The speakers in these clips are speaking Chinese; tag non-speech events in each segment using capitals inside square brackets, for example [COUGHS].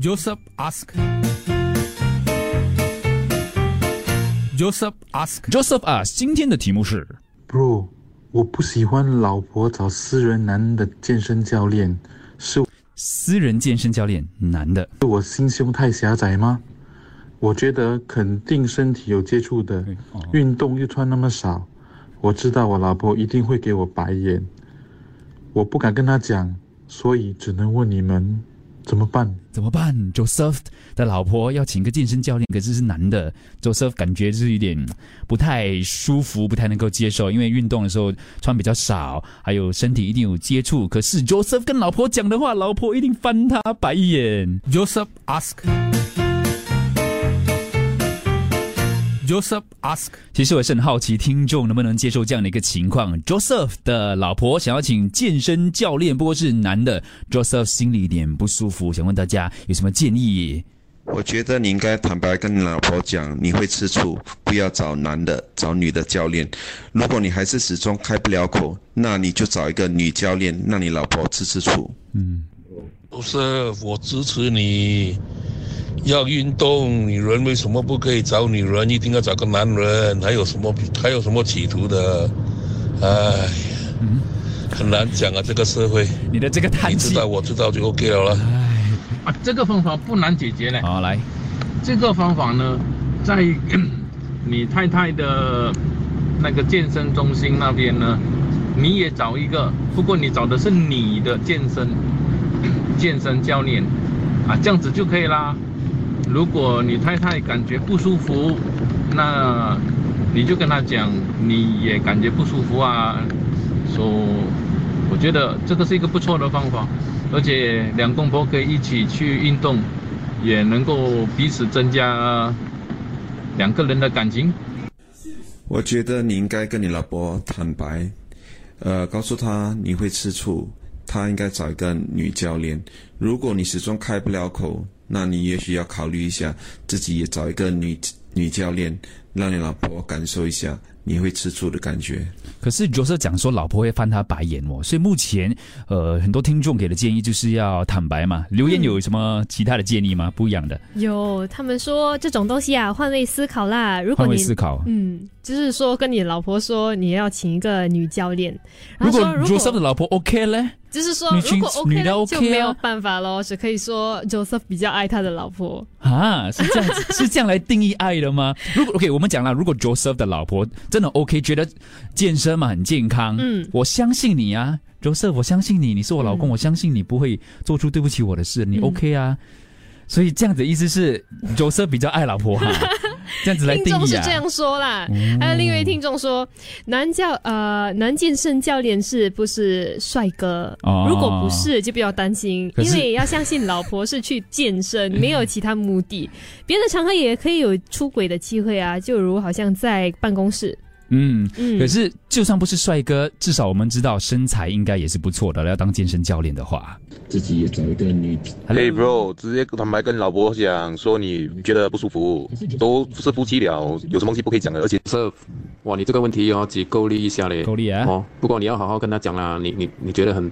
Joseph ask. Joseph ask. Joseph ask，今天的题目是 Bro，我不喜欢老婆找私人男的健身教练，是私人健身教练，男的。是我心胸太狭窄吗？我觉得肯定身体有接触的，运动又穿那么少，我知道我老婆一定会给我白眼，我不敢跟她讲，所以只能问你们怎么办？怎么办？Joseph 的老婆要请个健身教练，可是是男的，Joseph 感觉是有点不太舒服，不太能够接受，因为运动的时候穿比较少，还有身体一定有接触。可是 Joseph 跟老婆讲的话，老婆一定翻他白眼。Joseph ask. Joseph ask. 其实我是很好奇，听众能不能接受这样的一个情况？Joseph 的老婆想要请健身教练，不过是男的，Joseph 心里有点不舒服，想问大家有什么建议？我觉得你应该坦白跟你老婆讲，你会吃醋，不要找男的，找女的教练。如果你还是始终开不了口，那你就找一个女教练，让你老婆吃吃醋。嗯，不是，我支持你。要运动，女人为什么不可以找女人？一定要找个男人？还有什么？还有什么企图的？哎呀，很难讲啊，这个社会。你的这个叹气你知道，我知道就 OK 了啦。啊，这个方法不难解决呢。好来，这个方法呢，在 [COUGHS] 你太太的那个健身中心那边呢，你也找一个，不过你找的是你的健身 [COUGHS] 健身教练啊，这样子就可以啦。如果你太太感觉不舒服，那你就跟她讲，你也感觉不舒服啊，说、我觉得这个是一个不错的方法，而且两公婆可以一起去运动，也能够彼此增加两个人的感情。我觉得你应该跟你老婆坦白，呃，告诉她你会吃醋，她应该找一个女教练。如果你始终开不了口，那你也许要考虑一下，自己也找一个女女教练，让你老婆感受一下你会吃醋的感觉。可是 Joseph 讲说老婆会翻他白眼哦，所以目前呃很多听众给的建议就是要坦白嘛。留言有什么其他的建议吗？不一样的，有他们说这种东西啊，换位思考啦。如果换位你思考。嗯，就是说跟你老婆说你要请一个女教练，然如果后说如 Joseph 的果老婆 OK 嘞，就是说如果 OK 女的呢 OK 就没有啊办法咯，只可以说 Joseph 比较爱他的老婆。啊，是这样子，是这样来定义爱的吗？如果 OK，我们讲了，如果 Joseph 的老婆真的 OK，觉得健身嘛很健康，嗯我相信你啊，Joseph，我相信你，你是我老公，嗯我相信你不会做出对不起我的事，你嗯 OK 啊？所以这样子的意思是 Joseph 比较爱老婆哈，[LAUGHS] [LAUGHS] 这样子来听定义啊？众是这样说啦，还有另一位听众说，男教呃男健身教练是不是帅哥？哦如果不是，就不要担心，因为要相信老婆是去健身，[LAUGHS] 没有其他目的。别的场合也可以有出轨的机会啊，就如好像在办公室，嗯。嗯，可是，就算不是帅哥，至少我们知道身材应该也是不错的。要当健身教练的话，自己也找一个女嘿、bro，直接坦白跟老婆讲，说你觉得不舒服，都是夫妻了，有什么东西不可以讲的？而且是，哇，你这个问题哦，几够力一下嘞。够力啊，哦，不过你要好好跟他讲啦，你你你觉得很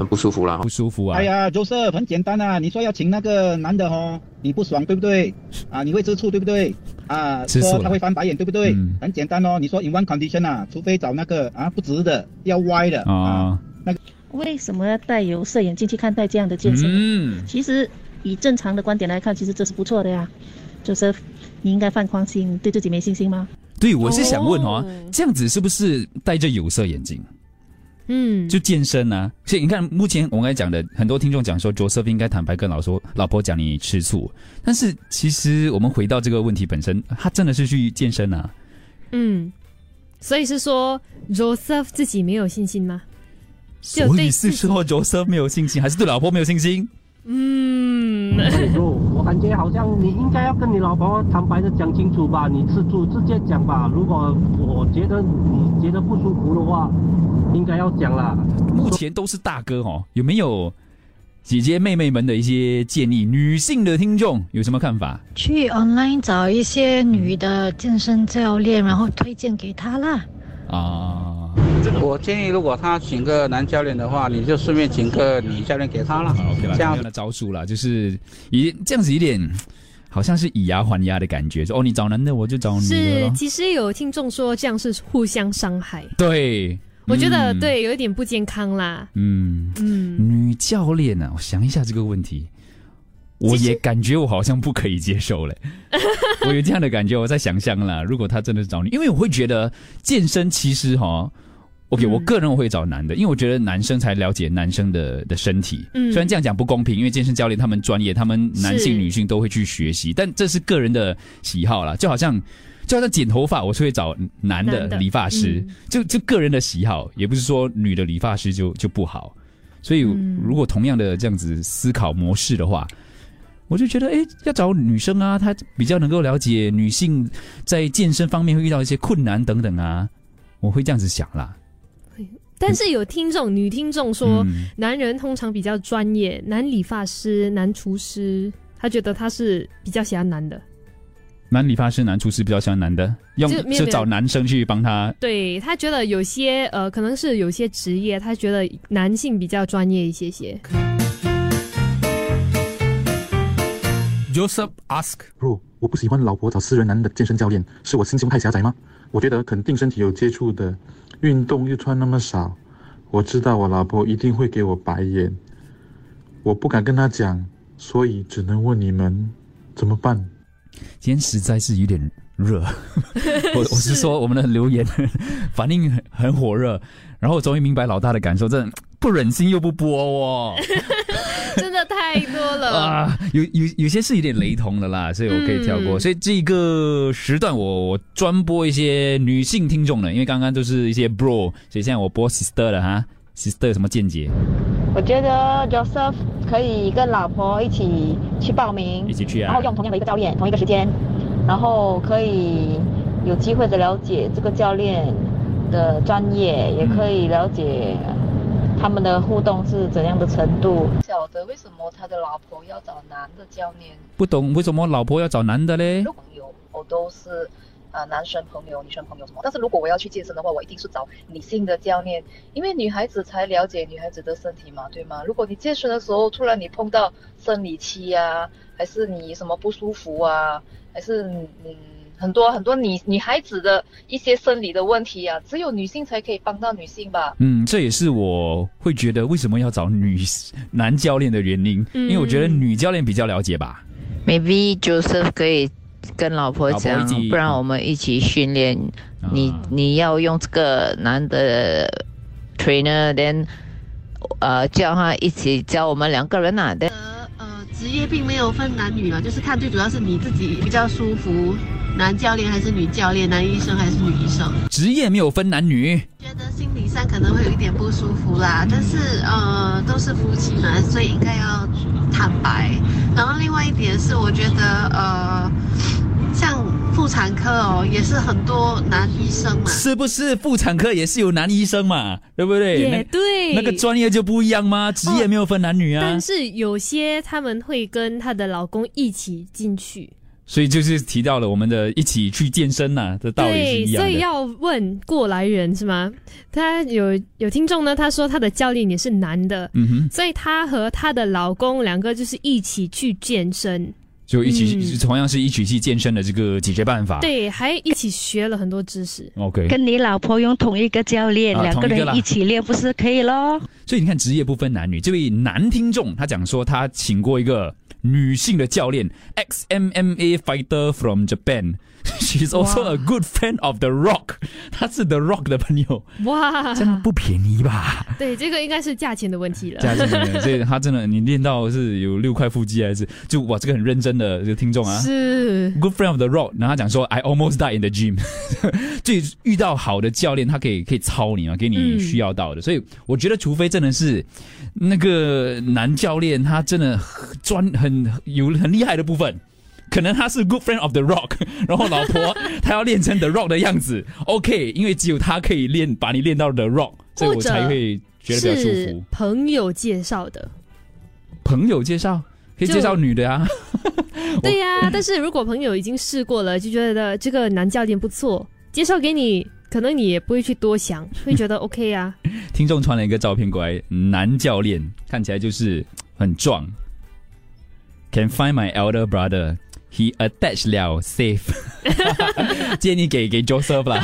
很不舒服啦。不舒服啊。哎呀，Joseph，很简单啊，你说要请那个男的哦，你不爽对不对？啊，你会吃醋对不对？啊，吃醋他会翻白眼对不对？嗯很简单哦，你说 in one condition 啊，除非找那个啊不直的，要歪的啊。那个，为什么要戴有色眼镜去看待这样的健身？嗯，其实以正常的观点来看，其实这是不错的呀。就是你应该放宽心，对自己没信心吗？对，我是想问哦，哦这样子是不是戴着有色眼镜嗯，就健身啊？所以你看，目前我刚才讲的，很多听众讲说，Joseph 应该坦白跟老说老婆讲你吃醋，但是其实我们回到这个问题本身，他真的是去健身啊？嗯，所以是说 Joseph 自己没有信心吗？就所以是说 Joseph 没有信心，还是对老婆没有信心？嗯，不，[LAUGHS] 我感觉好像你应该要跟你老婆坦白的讲清楚吧，你吃醋直接讲吧。如果我觉得你觉得不舒服的话，应该要讲啦。目前都是大哥哦，有没有姐姐妹妹们的一些建议？女性的听众有什么看法？去 online 找一些女的健身教练，然后推荐给他啦。啊，我建议，如果他请个男教练的话，你就顺便请个女教练给他了。OK 了，这样。的招数啦，就是以这样子一点，好像是以牙还牙的感觉。说哦，你找男的，我就找女的是，其实有听众说这样是互相伤害，对，我觉得、嗯，对有一点不健康啦。嗯，嗯，女教练啊，我想一下这个问题，我也感觉我好像不可以接受嘞。[LAUGHS] 我有这样的感觉，我在想象啦。如果他真的是找你，因为我会觉得健身其实哈。OK，、嗯我个人我会找男的，因为我觉得男生才了解男生的的身体。嗯虽然这样讲不公平，因为健身教练他们专业，他们男性、女性都会去学习，但这是个人的喜好啦。就好像就好像剪头发，我是会找男的理发师，嗯就就个人的喜好，也不是说女的理发师就就不好。所以嗯如果同样的这样子思考模式的话，我就觉得，哎，要找女生啊，她比较能够了解女性在健身方面会遇到一些困难等等啊，我会这样子想啦。但是有听众女听众说，嗯男人通常比较专业，男理发师、男厨师，他觉得他是比较喜欢男的。男理发师、男厨师比较喜欢男的，用就没有就找男生去帮他。对他觉得有些呃，可能是有些职业，他觉得男性比较专业一些些。Joseph ask, 若我不喜欢老婆找私人男的健身教练，是我心胸太狭窄吗？我觉得肯定身体有接触的，运动又穿那么少，我知道我老婆一定会给我白眼，我不敢跟她讲，所以只能问你们怎么办？今天实在是有点热，[LAUGHS] 我我是说我们的留言反应很很火热，然后我终于明白老大的感受，真的不忍心又不播哦。[LAUGHS] 真的太多了。[LAUGHS] 啊，有有有些是有点雷同的啦，所以我可以跳过。嗯所以这个时段我我专播一些女性听众的，因为刚刚都是一些 bro，所以现在我播 sister 了哈。sister 有什么见解？我觉得 Joseph 可以跟老婆一起去报名，一起去啊然后用同样的一个教练，同一个时间，然后可以有机会的了解这个教练的专业，也可以了解他们的互动是怎样的程度。晓得为什么他的老婆要找男的教练？不懂为什么老婆要找男的嘞？朋友，我都是啊男生朋友、女生朋友什么。但是如果我要去健身的话，我一定是找女性的教练，因为女孩子才了解女孩子的身体嘛，对吗？如果你健身的时候突然你碰到生理期啊，还是你什么不舒服啊，还是嗯很多很多女女孩子的一些生理的问题啊，只有女性才可以帮到女性吧。嗯，这也是我会觉得为什么要找女男教练的原因，因为我觉得女教练比较了解吧。Maybe Joseph 可以跟老婆讲，不然我们一起训练。你你要用这个男的 trainer，then 呃叫他一起教我们两个人啊。then 职业并没有分男女啊，就是看最主要是你自己比较舒服，男教练还是女教练，男医生还是女医生。职业没有分男女，觉得心理上可能会有一点不舒服啦，但是呃都是夫妻嘛，所以应该要坦白。然后另外一点是，我觉得呃像妇产科哦，也是很多男医生嘛。是不是妇产科也是有男医生嘛？对不对？也那对那个专业就不一样吗？职业没有分男女啊。但是有些他们会跟她的老公一起进去，所以就是提到了我们的一起去健身呐、的道理是对，一样的。所以要问过来人是吗？他有有听众呢，他说他的教练也是男的，嗯哼，所以他和他的老公两个就是一起去健身，就一起、嗯同样是一起去健身的这个解决办法。对，还一起学了很多知识。，OK。跟你老婆用同一个教练，啊两个人一起练不是可以咯？所以你看，职业不分男女。这位男听众他讲说，他请过一个女性的教练，ex MMA fighter from Japan。[LAUGHS] She's also a good friend of The Rock，[LAUGHS] 他是 The Rock 的朋友，哇，真的不便宜吧？对，这个应该是价钱的问题了。价钱的，所以他真的，你练到是有六块腹肌还是就哇，这个很认真的这个听众啊，是。Good friend of the rock，然后他讲说 I almost died in the gym，[LAUGHS] 就遇到好的教练，他可以可以操你嘛，给你嗯需要到的，所以我觉得除非真的是那个男教练，他真的很专很有很厉害的部分。可能他是 good friend of the rock，[LAUGHS] 然后老婆 [LAUGHS] 他要练成 the rock 的样子，OK，因为只有他可以练把你练到 the rock，所以我才会觉得比较舒服。朋友介绍的，朋友介绍可以介绍女的啊，[LAUGHS] 对呀、但是如果朋友已经试过了，就觉得这个男教练不错，介绍给你可能你也不会去多想，会觉得 [LAUGHS] OK 啊。听众传了一个照片过来，男教练看起来就是很壮。Can find my elder brother. He attached 了 safe，[LAUGHS] 建议给给 Joseph 啦。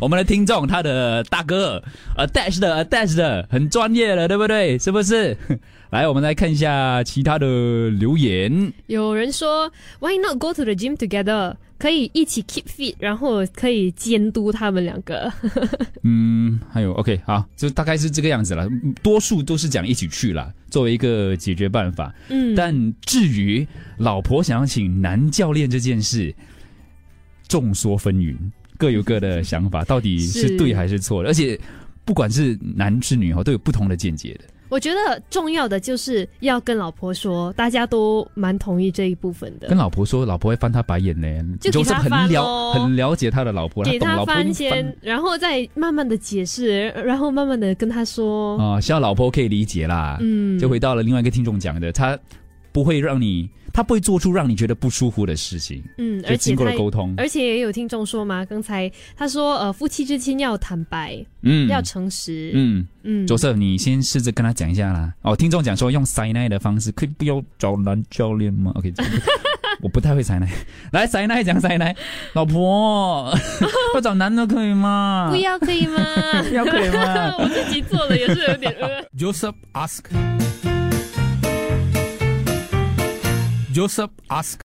我们的听众，他的大哥 attached 的 attached 的很专业了，对不对？是不是？来，我们来看一下其他的留言。有人说，Why not go to the gym together？可以一起 keep fit，然后可以监督他们两个。[LAUGHS] 嗯，还有 OK，好，就大概是这个样子了。多数都是讲一起去了，作为一个解决办法。嗯，但至于老婆想要请男教练这件事，众说纷纭，各有各的想法，到底是对还是错的？而且不管是男是女哈，都有不同的见解的。我觉得重要的就是要跟老婆说，大家都蛮同意这一部分的。跟老婆说，老婆会翻他白眼呢，就给他很了很了解他的老婆，给他翻先，然后再慢慢的解释，然后慢慢的跟他说啊，希望老婆可以理解啦。嗯，就回到了另外一个听众讲的，他不会让你。他不会做出让你觉得不舒服的事情，嗯，而且经过了沟通，而且也有听众说嘛，刚才他说，呃，夫妻之间要坦白，嗯，要诚实，嗯嗯，左色，你先试着跟他讲一下啦。哦，听众讲说用塞奶的方式，可以不要找男教练吗？OK，[LAUGHS] 我不太会塞奶，[LAUGHS] 来塞奶讲塞奶，老婆 [LAUGHS] 不找男的可以吗？不要可以吗？不要可以吗？我自己做的也是有点呃。Joseph ask. Joseph ask